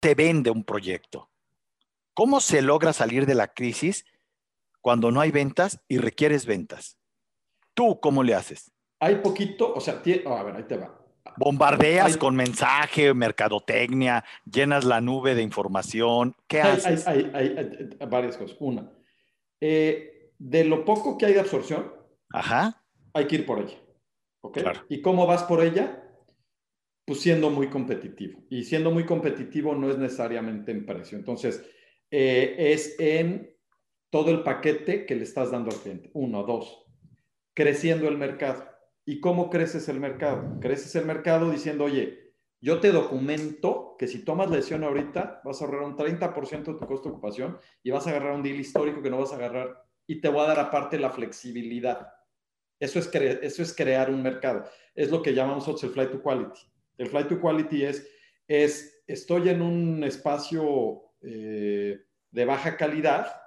te vende un proyecto? ¿Cómo se logra salir de la crisis cuando no hay ventas y requieres ventas? ¿Tú cómo le haces? Hay poquito, o sea, a ver, ahí te va. Bombardeas con mensaje, mercadotecnia, llenas la nube de información. ¿Qué haces? Hay, varias cosas. Una, eh, de lo poco que hay de absorción, Ajá. hay que ir por ella. ¿Y cómo vas por ella? Pues siendo muy competitivo. Y siendo muy competitivo no es necesariamente en precio. Entonces, eh, es en todo el paquete que le estás dando al cliente. Uno, dos, creciendo el mercado. ¿Y cómo creces el mercado? Creces el mercado diciendo, oye, yo te documento que si tomas la decisión ahorita, vas a ahorrar un 30% de tu costo de ocupación y vas a agarrar un deal histórico que no vas a agarrar y te voy a dar aparte la flexibilidad. Eso es, eso es crear un mercado. Es lo que llamamos el flight to quality. El flight to quality es, es estoy en un espacio eh, de baja calidad,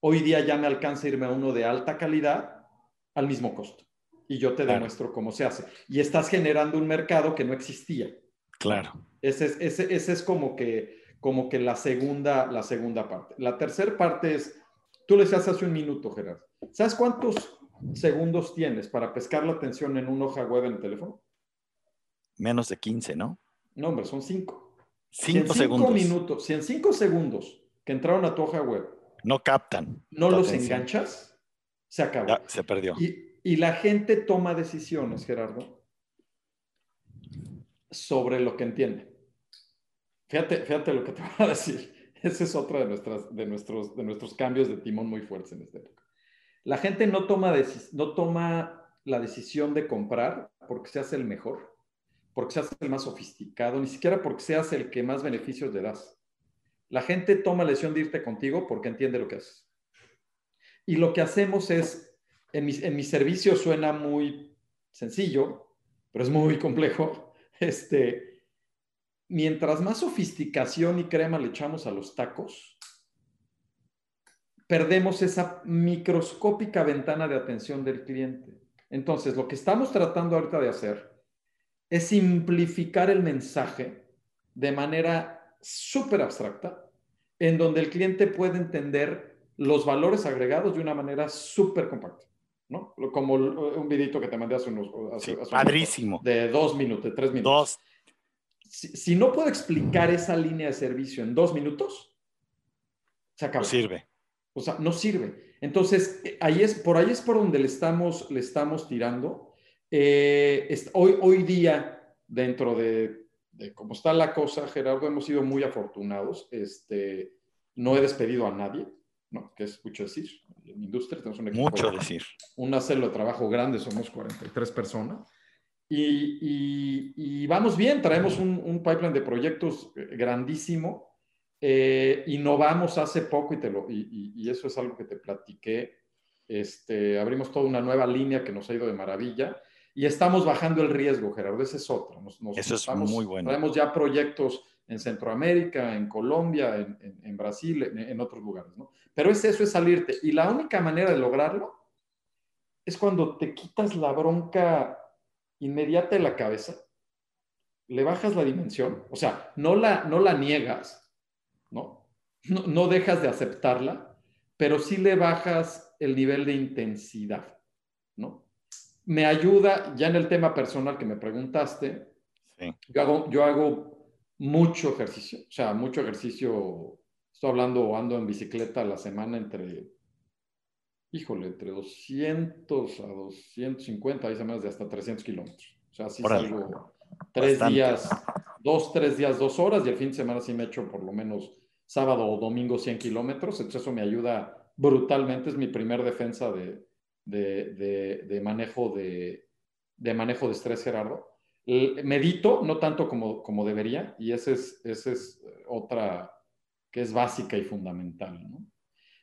hoy día ya me alcanza irme a uno de alta calidad al mismo costo. Y yo te demuestro cómo se hace. Y estás generando un mercado que no existía. Claro. Ese es, ese, ese es como, que, como que la segunda, la segunda parte. La tercera parte es, tú le decías hace un minuto, Gerardo. ¿Sabes cuántos segundos tienes para pescar la atención en una hoja web en el teléfono? Menos de 15, ¿no? No, hombre, son 5. 5 segundos. minutos, si en 5 segundos que entraron a tu hoja web no captan. No los enganchas, se acabó. se perdió. Y, y la gente toma decisiones, Gerardo, sobre lo que entiende. Fíjate, fíjate lo que te voy a decir. Ese es otro de, nuestras, de, nuestros, de nuestros cambios de timón muy fuertes en esta época. La gente no toma, no toma la decisión de comprar porque seas el mejor, porque seas el más sofisticado, ni siquiera porque seas el que más beneficios le das. La gente toma la decisión de irte contigo porque entiende lo que haces. Y lo que hacemos es, en mi, en mi servicio suena muy sencillo, pero es muy complejo. Este, mientras más sofisticación y crema le echamos a los tacos, perdemos esa microscópica ventana de atención del cliente. Entonces, lo que estamos tratando ahorita de hacer es simplificar el mensaje de manera súper abstracta, en donde el cliente puede entender los valores agregados de una manera súper compacta. ¿no? Como un videito que te mandé hace unos... padrísimo. de dos minutos, de tres minutos. Dos. Si, no puedo explicar esa línea de servicio en dos minutos, se acaba. No sirve. O sea, no sirve. Entonces, ahí es, por ahí es por donde le estamos, le estamos tirando. Eh, hoy, hoy día, dentro de, cómo está la cosa, Gerardo, hemos sido muy afortunados. Este, no he despedido a nadie, ¿no? que es mucho decir. En industria tenemos un equipo. Mucho decir. Una célula de trabajo grande, somos 43 personas. Y, y, vamos bien, traemos un, un pipeline de proyectos grandísimo eh, innovamos hace poco y, te lo, y, eso es algo que te platiqué. Este, abrimos toda una nueva línea que nos ha ido de maravilla y estamos bajando el riesgo, Gerardo. Ese es otro. eso es muy bueno. Tenemos ya proyectos en Centroamérica, en Colombia, en, Brasil, en, otros lugares. ¿no? Pero es eso, es salirte. Y la única manera de lograrlo es cuando te quitas la bronca inmediata de la cabeza, le bajas la dimensión, o sea, no la, no la niegas, ¿no? ¿no? dejas de aceptarla, pero sí le bajas el nivel de intensidad, ¿no? Me ayuda, ya en el tema personal que me preguntaste, yo, hago, yo hago mucho ejercicio, o sea, mucho ejercicio, estoy hablando, ando en bicicleta a la semana entre, híjole, entre 200 a 250, hay semanas de hasta 300 kilómetros. O sea, sí salgo tres días, dos, tres días, dos horas, y el fin de semana sí me echo por lo menos sábado o domingo 100 kilómetros, entonces eso me ayuda brutalmente, es mi primer defensa de, de, manejo, de, manejo de estrés, Gerardo. Medito, no tanto como, como debería, y esa es, ese es otra que es básica y fundamental.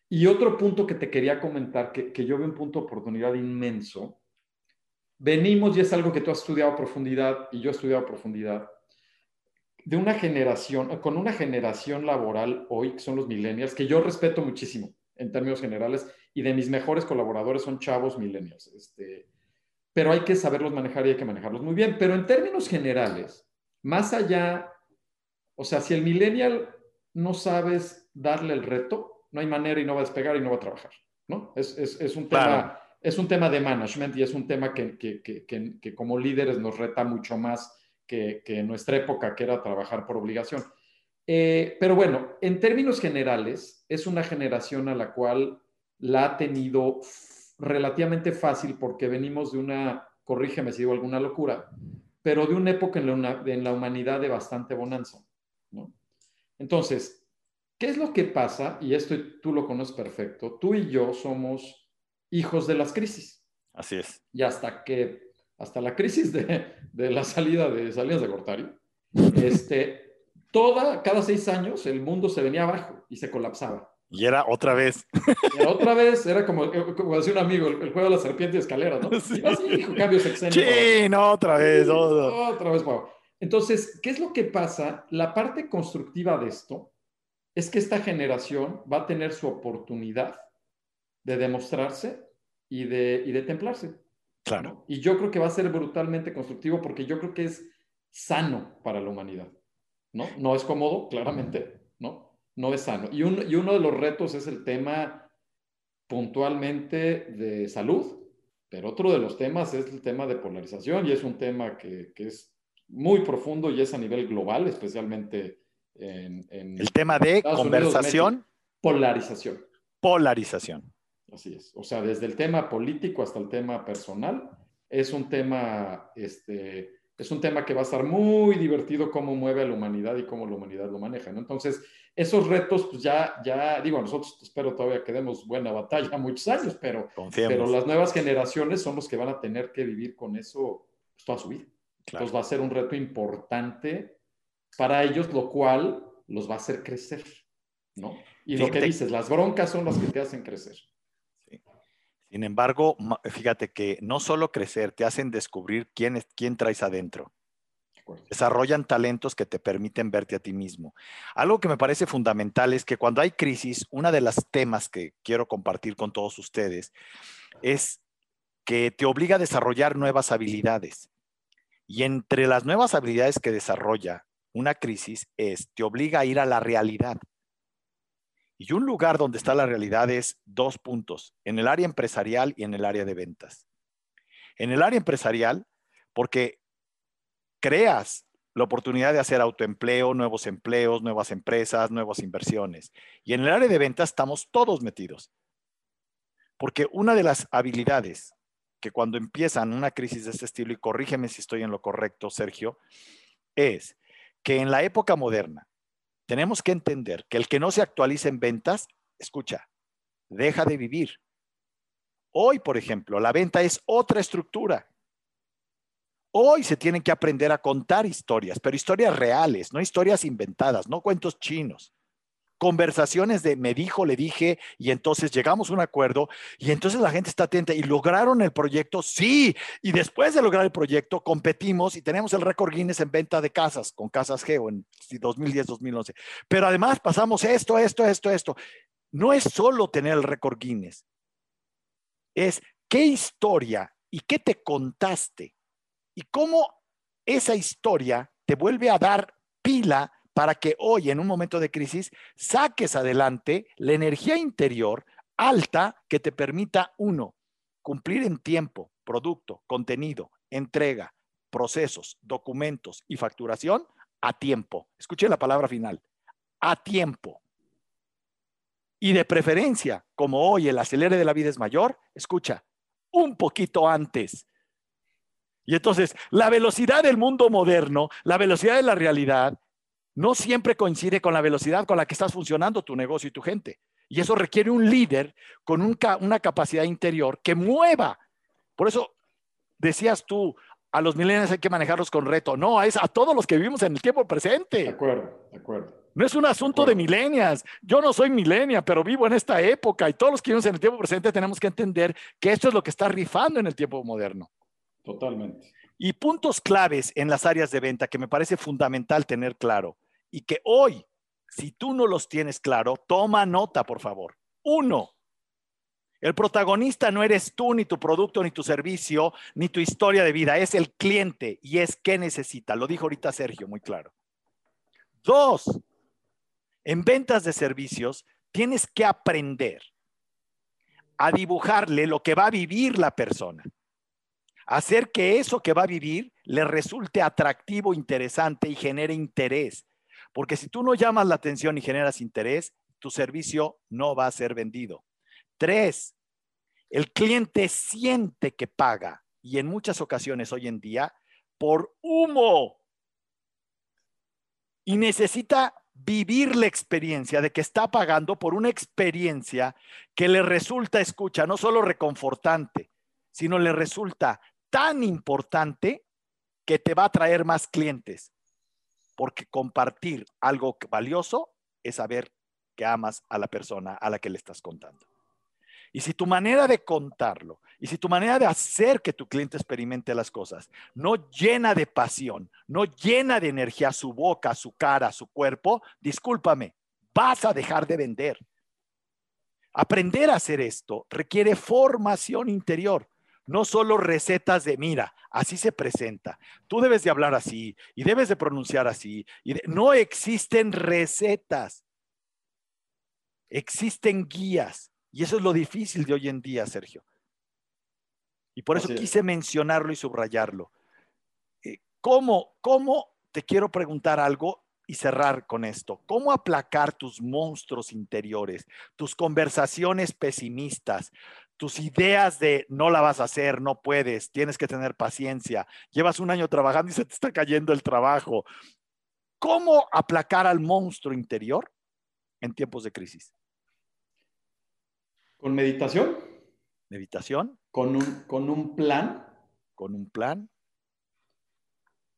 Y otro punto que te quería comentar, que, que yo veo un punto de oportunidad inmenso, venimos, y es algo que tú has estudiado a profundidad y yo he estudiado a profundidad, de una generación, con una generación laboral hoy, que son los millennials, que yo respeto muchísimo en términos generales, y de mis mejores colaboradores son chavos millennials. Este, pero hay que saberlos manejar y hay que manejarlos muy bien. Pero en términos generales, más allá, O sea, si el millennial no sabes darle el reto, no hay manera y no va a despegar y no va a trabajar, ¿no? Es, un, tema, es un tema de management y es un tema que, que, como líderes nos reta mucho más que, en nuestra época, que era trabajar por obligación. Eh, pero bueno, en términos generales, es una generación a la cual la ha tenido relativamente fácil porque venimos de una, corrígeme si digo alguna locura, pero de una época en la, en la humanidad de bastante bonanza. ¿no? Entonces, ¿qué es lo que pasa? Y esto tú lo conoces perfecto. Tú y yo somos hijos de las crisis. Así es. Y hasta que, hasta la crisis de, de la salida de Salidas de Gortari, este, toda, cada seis años el mundo se venía abajo y se colapsaba. Y era otra vez. Y otra vez, era como, como decía un amigo, el, juego de la serpiente y escalera, ¿no? Sí. así, cambio sexenio. Sí, no, otra vez. Otra vez, wow. Entonces, ¿qué es lo que pasa? La parte constructiva de esto es que esta generación va a tener su oportunidad de demostrarse y de, y de templarse. Claro. Y yo creo que va a ser brutalmente constructivo porque yo creo que es sano para la humanidad. ¿No? No es cómodo, claramente, ¿no? no es sano. Y, uno de los retos es el tema puntualmente de salud, pero otro de los temas es el tema de polarización y es un tema que, es muy profundo y es a nivel global, especialmente en... el tema de conversación. polarización. Polarización. Así es. O sea, desde el tema político hasta el tema personal, es un tema este, es un tema que va a estar muy divertido cómo mueve a la humanidad y cómo la humanidad lo maneja, ¿no? Entonces, esos retos, pues ya, ya digo, nosotros espero todavía que demos buena batalla muchos años, pero, pero las nuevas generaciones son los que van a tener que vivir con eso pues, toda su vida. Entonces va a ser un reto importante para ellos, lo cual los va a hacer crecer, ¿no? Y lo que dices, las broncas son las que te hacen crecer. Sin embargo, fíjate que no solo crecer, te hacen descubrir quién, es, quién traes adentro. Desarrollan talentos que te permiten verte a ti mismo. Algo que me parece fundamental es que cuando hay crisis, una de las temas que quiero compartir con todos ustedes es que te obliga a desarrollar nuevas habilidades. Y entre las nuevas habilidades que desarrolla una crisis es, te obliga a ir a la realidad. Y un lugar donde está la realidad es dos puntos, en el área empresarial y en el área de ventas. En el área empresarial, porque creas la oportunidad de hacer autoempleo, nuevos empleos, nuevas empresas, nuevas inversiones. Y en el área de ventas estamos todos metidos. Porque una de las habilidades que cuando empiezan una crisis de este estilo, y corrígeme si estoy en lo correcto, Sergio, es que en la época moderna, tenemos que entender que el que no se actualice en ventas, escucha, deja de vivir. Hoy, por ejemplo, la venta es otra estructura. Hoy se tienen que aprender a contar historias, pero historias reales, no historias inventadas, no cuentos chinos conversaciones de me dijo, le dije, y entonces llegamos a un acuerdo, y entonces la gente está atenta y lograron el proyecto, sí, y después de lograr el proyecto competimos y tenemos el récord Guinness en venta de casas con Casas Geo en 2010-2011. Pero además pasamos esto, esto, esto, esto. No es solo tener el récord Guinness, es qué historia y qué te contaste y cómo esa historia te vuelve a dar pila para que hoy, en un momento de crisis, saques adelante la energía interior alta que te permita, uno, cumplir en tiempo, producto, contenido, entrega, procesos, documentos y facturación a tiempo. Escuche la palabra final, a tiempo. Y de preferencia, como hoy el acelere de la vida es mayor, escucha, un poquito antes. Y entonces, la velocidad del mundo moderno, la velocidad de la realidad, no siempre coincide con la velocidad con la que estás funcionando tu negocio y tu gente. Y eso requiere un líder con una capacidad interior que mueva. Por eso decías tú, a los millennials hay que manejarlos con reto. No, es a todos los que vivimos en el tiempo presente. De acuerdo, de acuerdo. No es un asunto de, de millennials. Yo no soy millennial, pero vivo en esta época y todos los que vivimos en el tiempo presente tenemos que entender que esto es lo que está rifando en el tiempo moderno. Totalmente. Y puntos claves en las áreas de venta que me parece fundamental tener claro y que hoy, si tú no los tienes claro, toma nota, por favor. Uno, el protagonista no eres tú, ni tu producto, ni tu servicio, ni tu historia de vida, es el cliente y es qué necesita. Lo dijo ahorita Sergio, muy claro. Dos, en ventas de servicios tienes que aprender a dibujarle lo que va a vivir la persona. Hacer que eso que va a vivir le resulte atractivo, interesante y genere interés. Porque si tú no llamas la atención y generas interés, tu servicio no va a ser vendido. Tres, el cliente siente que paga y en muchas ocasiones hoy en día por humo y necesita vivir la experiencia de que está pagando por una experiencia que le resulta, escucha, no solo reconfortante, sino le resulta tan importante que te va a traer más clientes. Porque compartir algo valioso es saber que amas a la persona a la que le estás contando. Y si tu manera de contarlo y si tu manera de hacer que tu cliente experimente las cosas no llena de pasión, no llena de energía su boca, su cara, su cuerpo, discúlpame, vas a dejar de vender. Aprender a hacer esto requiere formación interior, no solo recetas de, mira, así se presenta, tú debes de hablar así y debes de pronunciar así. Y no existen recetas, existen guías y eso es lo difícil de hoy en día, Sergio. Y por eso quise mencionarlo y subrayarlo. Eh, ¿Cómo, ¿Cómo, te quiero preguntar algo y cerrar con esto? ¿Cómo aplacar tus monstruos interiores, tus conversaciones pesimistas, tus ideas de no la vas a hacer, no puedes, tienes que tener paciencia, llevas un año trabajando y se te está cayendo el trabajo? ¿Cómo aplacar al monstruo interior en tiempos de crisis? Con meditación. Meditación. Con un, con un plan. Con un plan.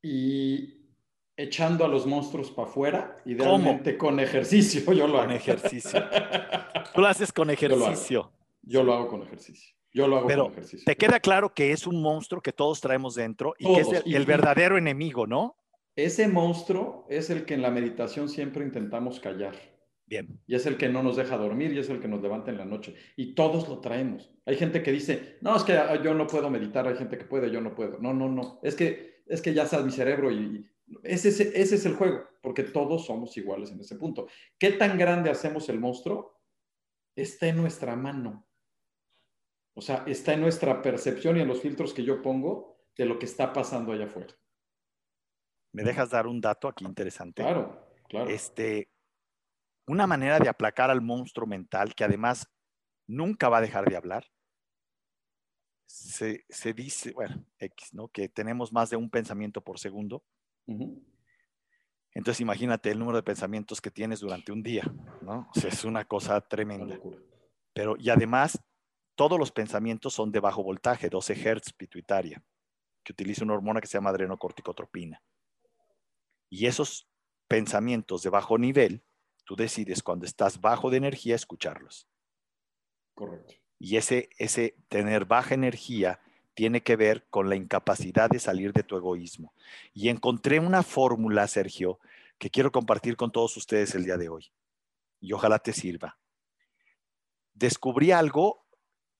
Y echando a los monstruos para afuera, idealmente con ejercicio. Yo lo con ejercicio. Tú lo haces con ejercicio. Yo lo hago, con ejercicio. Yo lo hago Pero con ejercicio. Te queda claro que es un monstruo que todos traemos dentro y que es el verdadero enemigo, ¿no? Ese monstruo es el que en la meditación siempre intentamos callar. Bien. Y es el que no nos deja dormir y es el que nos levanta en la noche. Y todos lo traemos. Hay gente que dice, no, es que ah, yo no puedo meditar. Hay gente que puede, yo no puedo. No, no, no. Es que, es que ya sabes mi cerebro y, ese, ese es el juego, porque todos somos iguales en ese punto. ¿Qué tan grande hacemos el monstruo? Está en nuestra mano. O sea, está en nuestra percepción y en los filtros que yo pongo de lo que está pasando allá afuera. ¿Me dejas dar un dato aquí interesante? Claro, claro. Este, una manera de aplacar al monstruo mental que además nunca va a dejar de hablar. Se, dice, bueno, X, ¿no? Que tenemos más de un pensamiento por segundo. Entonces imagínate el número de pensamientos que tienes durante un día, ¿no? es una cosa tremenda. Pero, y además, todos los pensamientos son de bajo voltaje, 12 Hz pituitaria, que utiliza una hormona que se llama adrenocorticotropina. Y esos pensamientos de bajo nivel Tú decides cuando estás bajo de energía escucharlos. Correcto. Y ese, ese tener baja energía tiene que ver con la incapacidad de salir de tu egoísmo. Y encontré una fórmula, Sergio, que quiero compartir con todos ustedes el día de hoy. Y ojalá te sirva. Descubrí algo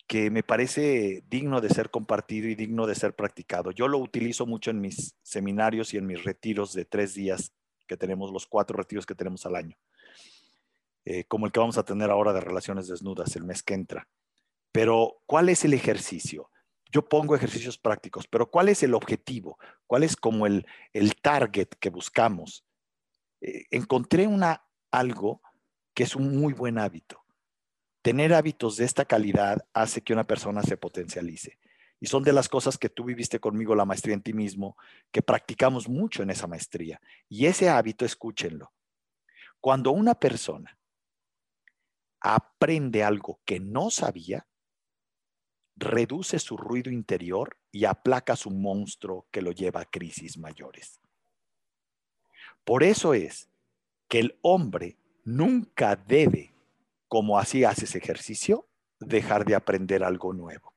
que me parece digno de ser compartido y digno de ser practicado. Yo lo utilizo mucho en mis seminarios y en mis retiros de tres días que tenemos, los cuatro retiros que tenemos al año. Eh, como el que vamos a tener ahora de relaciones desnudas el mes que entra. Pero, ¿cuál es el ejercicio? Yo pongo ejercicios prácticos, pero ¿cuál es el objetivo? ¿Cuál es como el, el target que buscamos? Eh, encontré una, algo que es un muy buen hábito. Tener hábitos de esta calidad hace que una persona se potencialice. Y son de las cosas que tú viviste conmigo, la maestría en ti mismo, que practicamos mucho en esa maestría. Y ese hábito, escúchenlo. Cuando una persona aprende algo que no sabía, reduce su ruido interior y aplaca su monstruo que lo lleva a crisis mayores. Por eso es que el hombre nunca debe, como así haces ejercicio, dejar de aprender algo nuevo.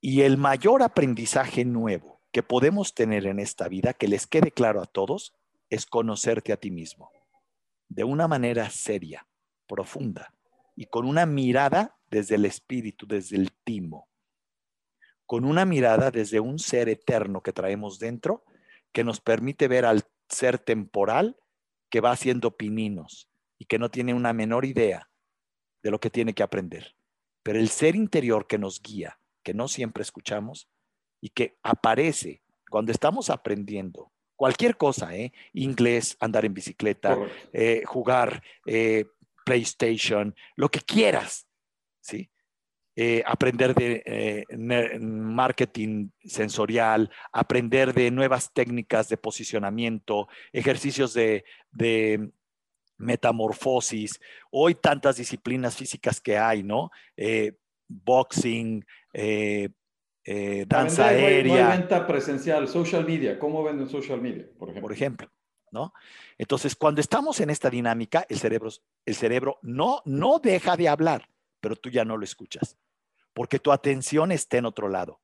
Y el mayor aprendizaje nuevo que podemos tener en esta vida, que les quede claro a todos, es conocerte a ti mismo de una manera seria, profunda y con una mirada desde el espíritu, desde el timo, con una mirada desde un ser eterno que traemos dentro que nos permite ver al ser temporal que va haciendo pininos y que no tiene una menor idea de lo que tiene que aprender. Pero el ser interior que nos guía, que no siempre escuchamos y que aparece cuando estamos aprendiendo cualquier cosa, ¿eh? inglés, andar en bicicleta, eh, jugar eh, PlayStation, lo que quieras, ¿sí? Eh, aprender de marketing sensorial, aprender de nuevas técnicas de posicionamiento, ejercicios de, de metamorfosis. Hoy tantas disciplinas físicas que hay, ¿no? boxing, eh, danza aérea. venta presencial, social media. ¿Cómo venden social media, por ejemplo? Por ejemplo, ¿no? Entonces, cuando estamos en esta dinámica, el cerebro, el cerebro no, no deja de hablar, pero tú ya no lo escuchas, porque tu atención está en otro lado.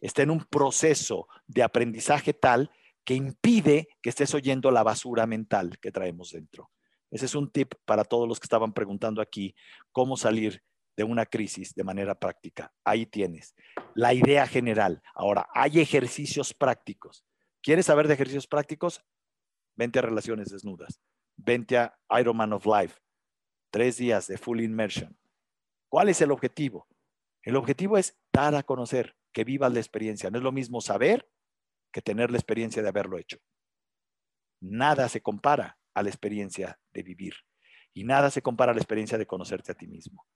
Está en un proceso de aprendizaje tal que impide que estés oyendo la basura mental que traemos dentro. Ese es un tip para todos los que estaban preguntando aquí cómo salir de una crisis de manera práctica. Ahí tienes la idea general. Ahora, hay ejercicios prácticos. ¿Quieres saber de ejercicios prácticos? Vente a Relaciones Desnudas. Vente a Ironman of Life. Tres días de full immersion. ¿Cuál es el objetivo? El objetivo es dar a conocer, que vivas la experiencia. No es lo mismo saber que tener la experiencia de haberlo hecho. Nada se compara a la experiencia de vivir y nada se compara a la experiencia de conocerte a ti mismo.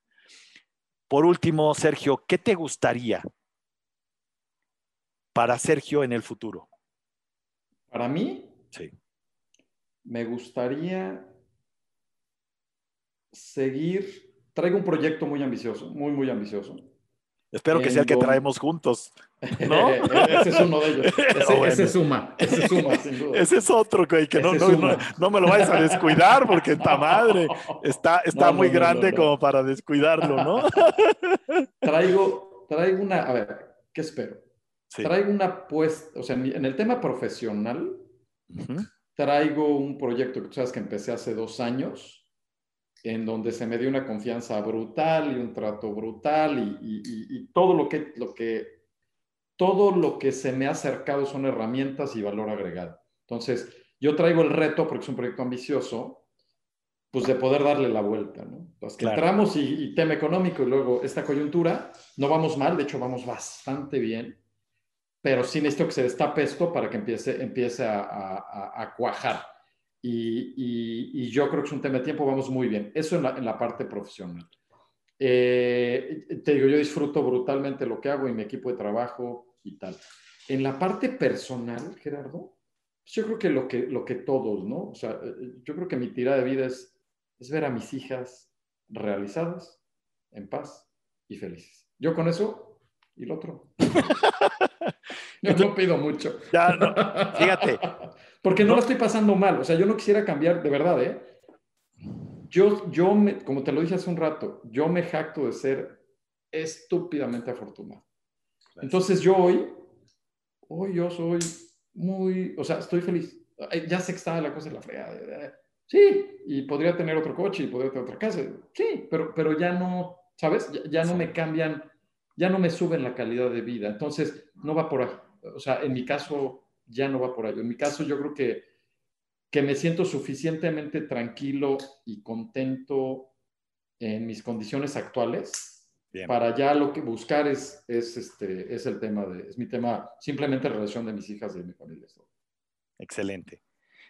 Por último, Sergio, ¿qué te gustaría para Sergio en el futuro? Para mí, sí. me gustaría seguir, traigo un proyecto muy ambicioso, muy, muy ambicioso. Espero que sea el que traemos juntos. ¿No? ese es uno de ellos. Ese, suma, ese suma, sin duda. Ese es otro, güey, que no, no, me lo vayas a descuidar porque está madre. Está, está muy grande como para descuidarlo, ¿no? Traigo, traigo una, a ver, ¿qué espero? Traigo una apuesta, o sea, en el tema profesional, traigo un proyecto que tú sabes que empecé hace dos años, en donde se me dio una confianza brutal y un trato brutal y, todo lo que, lo que, todo lo que se me ha acercado son herramientas y valor agregado. Entonces, yo traigo el reto, porque es un proyecto ambicioso, pues de poder darle la vuelta, ¿no? Entonces, que entramos y, tema económico y luego esta coyuntura, no vamos mal, de hecho vamos bastante bien, pero sí necesito que se destape esto para que empiece, empiece a cuajar. Y, yo creo que es un tema de tiempo, vamos muy bien. Eso en la, en la parte profesional. Eh, te digo, yo disfruto brutalmente lo que hago y mi equipo de trabajo y tal. En la parte personal, Gerardo, pues yo creo que lo que, lo que todos, ¿no? O sea, eh, yo creo que mi tirada de vida es, es ver a mis hijas realizadas, en paz y felices. Yo con eso y lo otro. yo no pido mucho. Ya, no, fíjate, porque no, lo estoy pasando mal. O sea, yo no quisiera cambiar, de verdad, ¿eh? Yo, yo como te lo dije hace un rato, yo me jacto de ser estúpidamente afortunado. Entonces yo hoy, hoy yo soy muy, o sea, estoy feliz. Ya sé que está la cosa en la fregada. Sí, y podría tener otro coche y podría tener otra casa. Sí, pero, pero ya no, ¿sabes? Ya, no me cambian, ya no me suben la calidad de vida. Entonces, no va por ahí. O sea, en mi caso, ya no va por ahí. En mi caso, yo creo que, que me siento suficientemente tranquilo y contento en mis condiciones actuales para ya lo que buscar es, es, este, es el tema de, es mi tema, simplemente la relación de mis hijas y de mi familia. Excelente.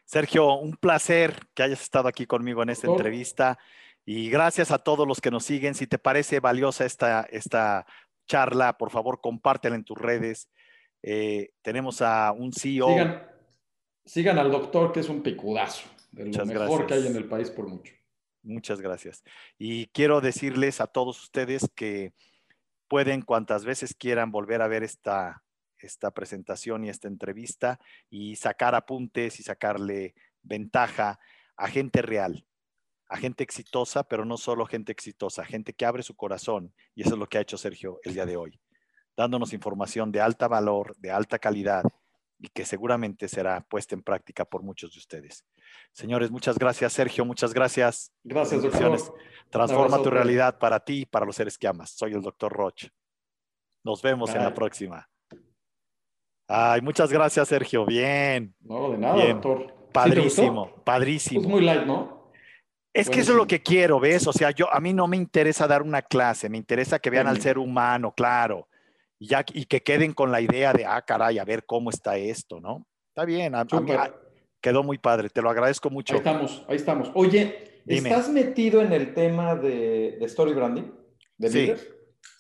Sergio, un placer que hayas estado aquí conmigo en esta entrevista y gracias a todos los que nos siguen. Si te parece valiosa esta, esta charla, por favor, compártela en tus redes eh, tenemos a un CEO. Sigan, al doctor, que es un picudazo, de lo mejor que hay en el país por mucho. Muchas gracias. Y quiero decirles a todos ustedes que pueden cuantas veces quieran volver a ver esta, esta presentación y esta entrevista y sacar apuntes y sacarle ventaja a gente real, a gente exitosa, pero no solo gente exitosa, gente que abre su corazón. Y eso es lo que ha hecho Sergio el día de hoy dándonos información de alta valor, de alta calidad y que seguramente será puesta en práctica por muchos de ustedes. Señores, muchas gracias, Sergio, muchas gracias. Gracias, doctor. Transforma tu realidad para ti y para los seres que amas. Soy el doctor Roche. Nos vemos en la próxima. Ay, muchas gracias, Sergio. Bien. No, de nada, doctor. Padrísimo, padrísimo. Es muy light, ¿no? Es que eso es lo que quiero, ¿ves? O sea, yo a mí no me interesa dar una clase, me interesa que vean al ser humano, claro, y, ya, y que queden con la idea de, ah, caray, a ver cómo está esto, ¿no? Está bien, a, mí, quedó muy padre, te lo agradezco mucho. Ahí estamos, ahí estamos. Oye, ¿estás metido en el tema de, story branding? ¿De sí,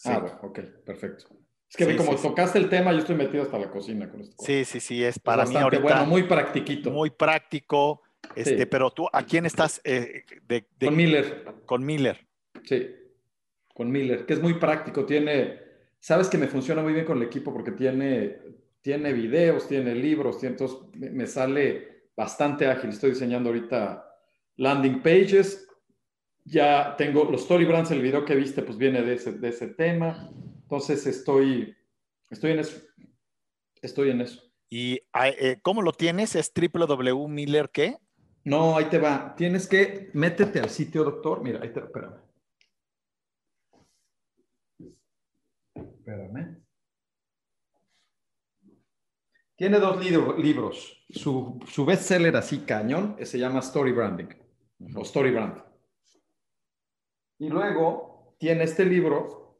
Ah, bueno, ok, perfecto. Es que como tocaste el tema, yo estoy metido hasta la cocina con esto. Sí, sí, sí, es para mí ahorita. Bueno, muy practiquito. Muy práctico. Este, pero tú, ¿a quién estás? Eh, de, con Miller. Con Miller. Sí, con Miller, que es muy práctico. Tiene, sabes que me funciona muy bien con el equipo porque tiene, tiene videos, tiene libros, entonces me, sale bastante ágil. Estoy diseñando ahorita landing pages. Ya tengo los story brands, el video que viste, pues viene de ese, de ese tema. Entonces estoy, estoy en eso. Estoy en eso. ¿Y eh, cómo lo tienes? ¿Es www.miller qué? No, ahí te va. Tienes que métete al sitio, doctor. Mira, ahí te espérame. Espérame. Tiene dos libros. Su, su bestseller así cañón se llama Story Branding o Story Brand. Y luego tiene este libro.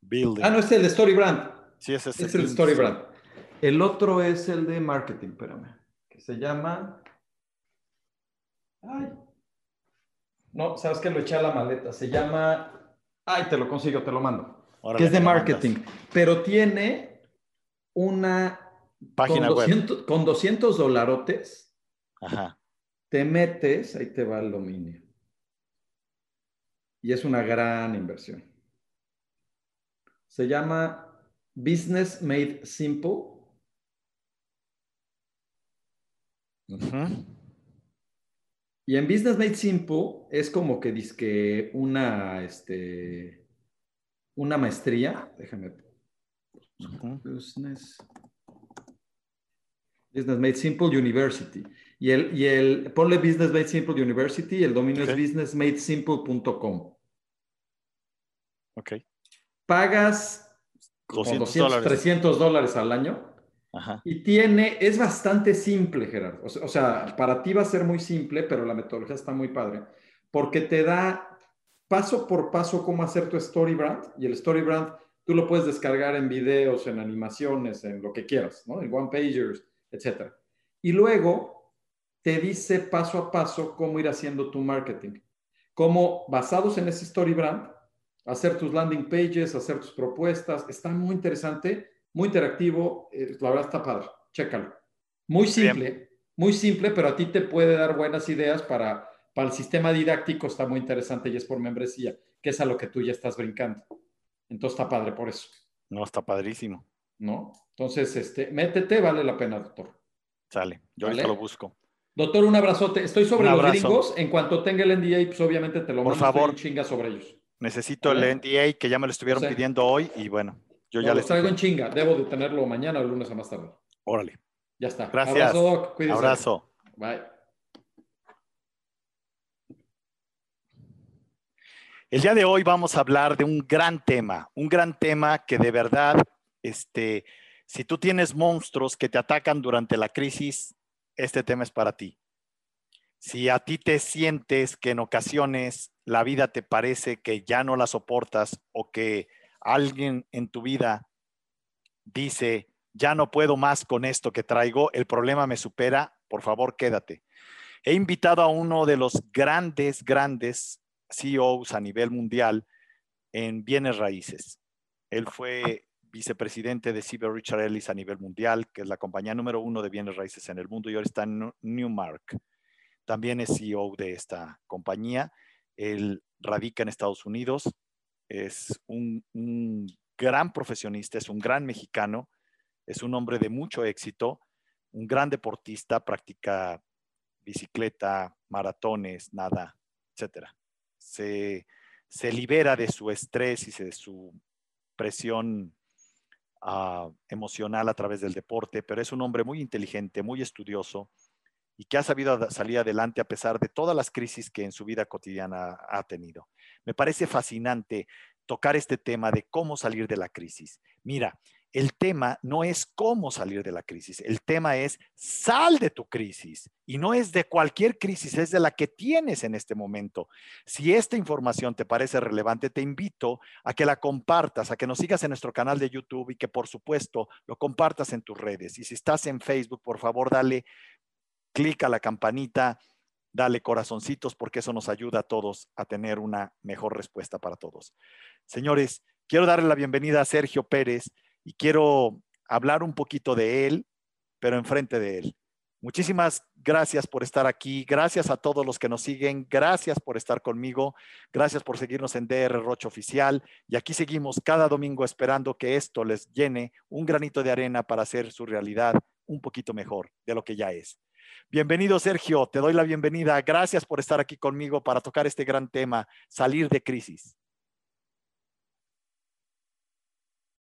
Building. Ah, no, es el de Story Brand. Sí, ese es, es el Story Brand. El otro es el de marketing, espérame, que se llama Ay. No, sabes que lo eché a la maleta. Se llama. Ay, te lo consigo, te lo mando. Que es de marketing. Pero tiene una. Página con 200, web. Con 200 dolarotes. Ajá. Te metes, ahí te va el dominio. Y es una gran inversión. Se llama Business Made Simple. Ajá. Y en Business Made Simple es como que dice una, este, una maestría. Déjame. Business, Business Made Simple University. Y el, y el, ponle Business Made Simple University y el dominio es businessmadesimple.com. Ok. Pagas 200, 300 dólares al año y tiene, es bastante simple, Gerardo. O sea, para ti va a ser muy simple, pero la metodología está muy padre, porque te da paso por paso cómo hacer tu story brand. Y el story brand tú lo puedes descargar en videos, en animaciones, en lo que quieras, ¿no? En one pagers, etc. Y luego te dice paso a paso cómo ir haciendo tu marketing. Cómo, basados en ese story brand, hacer tus landing pages, hacer tus propuestas. Está muy interesante muy interactivo, eh, la verdad está padre, chécalo. Muy simple, muy simple, pero a ti te puede dar buenas ideas para, para el sistema didáctico, está muy interesante y es por membresía, que es a lo que tú ya estás brincando. Entonces está padre por eso. No, está padrísimo. ¿No? Entonces, este, métete, vale la pena, doctor. Sale, yo ahorita lo busco. Doctor, un abrazote. Estoy sobre los gringos. En cuanto tenga el NDA, pues obviamente te lo Por favor. chinga sobre ellos. Necesito el NDA que ya me lo estuvieron pidiendo hoy y bueno, yo ya les traigo en chinga. Debo de tenerlo mañana o el lunes a más tarde. Órale. Ya está. Gracias. Abrazo, Doc. Cuídese. Abrazo. Bye. El día de hoy vamos a hablar de un gran tema, un gran tema que de verdad, este, si tú tienes monstruos que te atacan durante la crisis, este tema es para ti. Si a ti te sientes que en ocasiones la vida te parece que ya no la soportas o que alguien en tu vida dice, ya no puedo más con esto que traigo, el problema me supera, por favor quédate. He invitado a uno de los grandes, grandes CEOs a nivel mundial en bienes raíces. Él fue vicepresidente de Ciber Richard Ellis a nivel mundial, que es la compañía número uno de bienes raíces en el mundo y ahora está en Newmark. También es CEO de esta compañía. Él radica en Estados Unidos, es un, gran profesionista, es un gran mexicano, es un hombre de mucho éxito, un gran deportista, practica bicicleta, maratones, nada, etc. Se, libera de su estrés y de su presión ah, emocional a través del deporte, pero es un hombre muy inteligente, muy estudioso y que ha sabido salir adelante a pesar de todas las crisis que en su vida cotidiana ha tenido. Me parece fascinante tocar este tema de cómo salir de la crisis. Mira, el tema no es cómo salir de la crisis, el tema es sal de tu crisis y no es de cualquier crisis, es de la que tienes en este momento. Si esta información te parece relevante, te invito a que la compartas, a que nos sigas en nuestro canal de YouTube y que por supuesto lo compartas en tus redes. Y si estás en Facebook, por favor, dale clic a la campanita, dale corazoncitos porque eso nos ayuda a todos a tener una mejor respuesta para todos. Señores, quiero darle la bienvenida a Sergio Pérez y quiero hablar un poquito de él, pero enfrente de él. Muchísimas gracias por estar aquí. Gracias a todos los que nos siguen. Gracias por estar conmigo. Gracias por seguirnos en DR Roche Oficial. Y aquí seguimos cada domingo esperando que esto les llene un granito de arena para hacer su realidad un poquito mejor de lo que ya es. Bienvenido, Sergio. Te doy la bienvenida. Gracias por estar aquí conmigo para tocar este gran tema, salir de crisis.